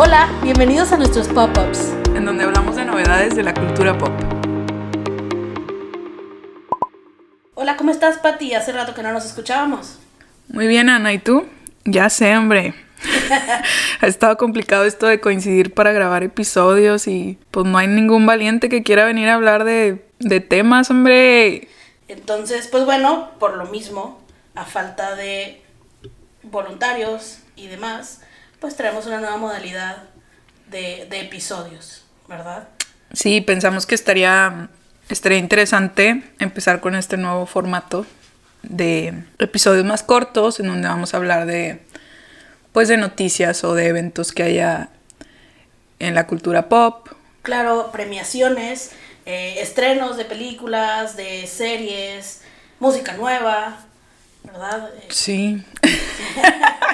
Hola, bienvenidos a nuestros pop-ups. en donde hablamos de novedades de la cultura pop. Hola, ¿cómo estás, Pati? Hace rato que no nos escuchábamos. Muy bien, Ana, ¿y tú? Ya sé, hombre. ha estado complicado esto de coincidir para grabar episodios y pues no hay ningún valiente que quiera venir a hablar de, de temas, hombre. Entonces, pues bueno, por lo mismo, a falta de voluntarios y demás, pues traemos una nueva modalidad de, de episodios, ¿verdad? Sí, pensamos que estaría, estaría interesante empezar con este nuevo formato de episodios más cortos en donde vamos a hablar de pues de noticias o de eventos que haya en la cultura pop. Claro, premiaciones, eh, estrenos de películas, de series, música nueva, ¿verdad? Eh, Sí.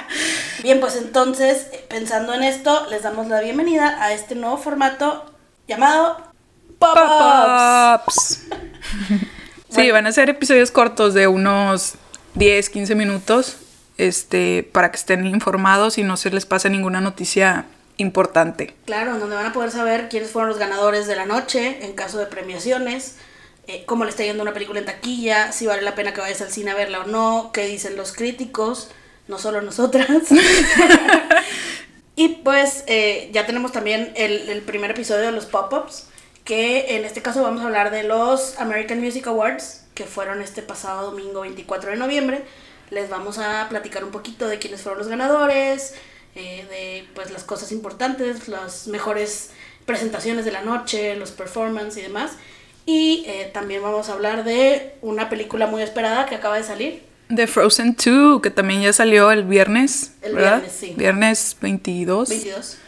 Bien, pues entonces, eh, pensando en esto, les damos la bienvenida a este nuevo formato llamado Pop-Ups. Sí, van a ser episodios cortos de unos 10, 15 minutos, este, para que estén informados y no se les pase ninguna noticia importante. Claro, en donde van a poder saber quiénes fueron los ganadores de la noche en caso de premiaciones, eh, cómo le está yendo una película en taquilla, si vale la pena que vayas al cine a verla o no, qué dicen los críticos, no solo nosotras. y pues eh, ya tenemos también el, el primer episodio de los pop-ups, que en este caso vamos a hablar de los American Music Awards, que fueron este pasado domingo 24 de noviembre. Les vamos a platicar un poquito de quiénes fueron los ganadores, eh, de pues las cosas importantes, las mejores presentaciones de la noche, los performances y demás. Y eh, también vamos a hablar de una película muy esperada que acaba de salir. De Frozen 2, que también ya salió el viernes, El ¿verdad? viernes, sí. Viernes 22. 22.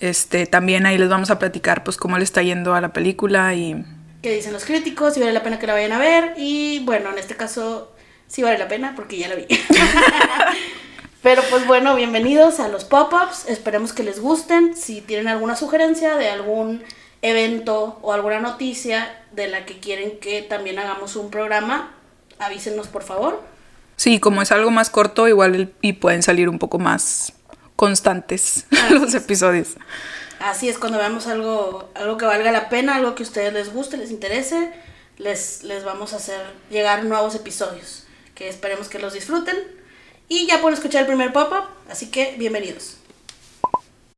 Este, también ahí les vamos a platicar pues cómo le está yendo a la película y ¿Qué dicen los críticos? Si vale la pena que la vayan a ver. Y bueno, en este caso sí vale la pena porque ya la vi. Pero pues bueno, bienvenidos a los pop-ups. Esperemos que les gusten. Si tienen alguna sugerencia de algún evento o alguna noticia de la que quieren que también hagamos un programa, avísenos por favor. Sí, como es algo más corto, igual el- y pueden salir un poco más constantes Así los es. episodios. Así es, cuando veamos algo, algo que valga la pena, algo que a ustedes les guste, les interese, les, les vamos a hacer llegar nuevos episodios que esperemos que los disfruten. Y ya pueden escuchar el primer pop-up, así que bienvenidos.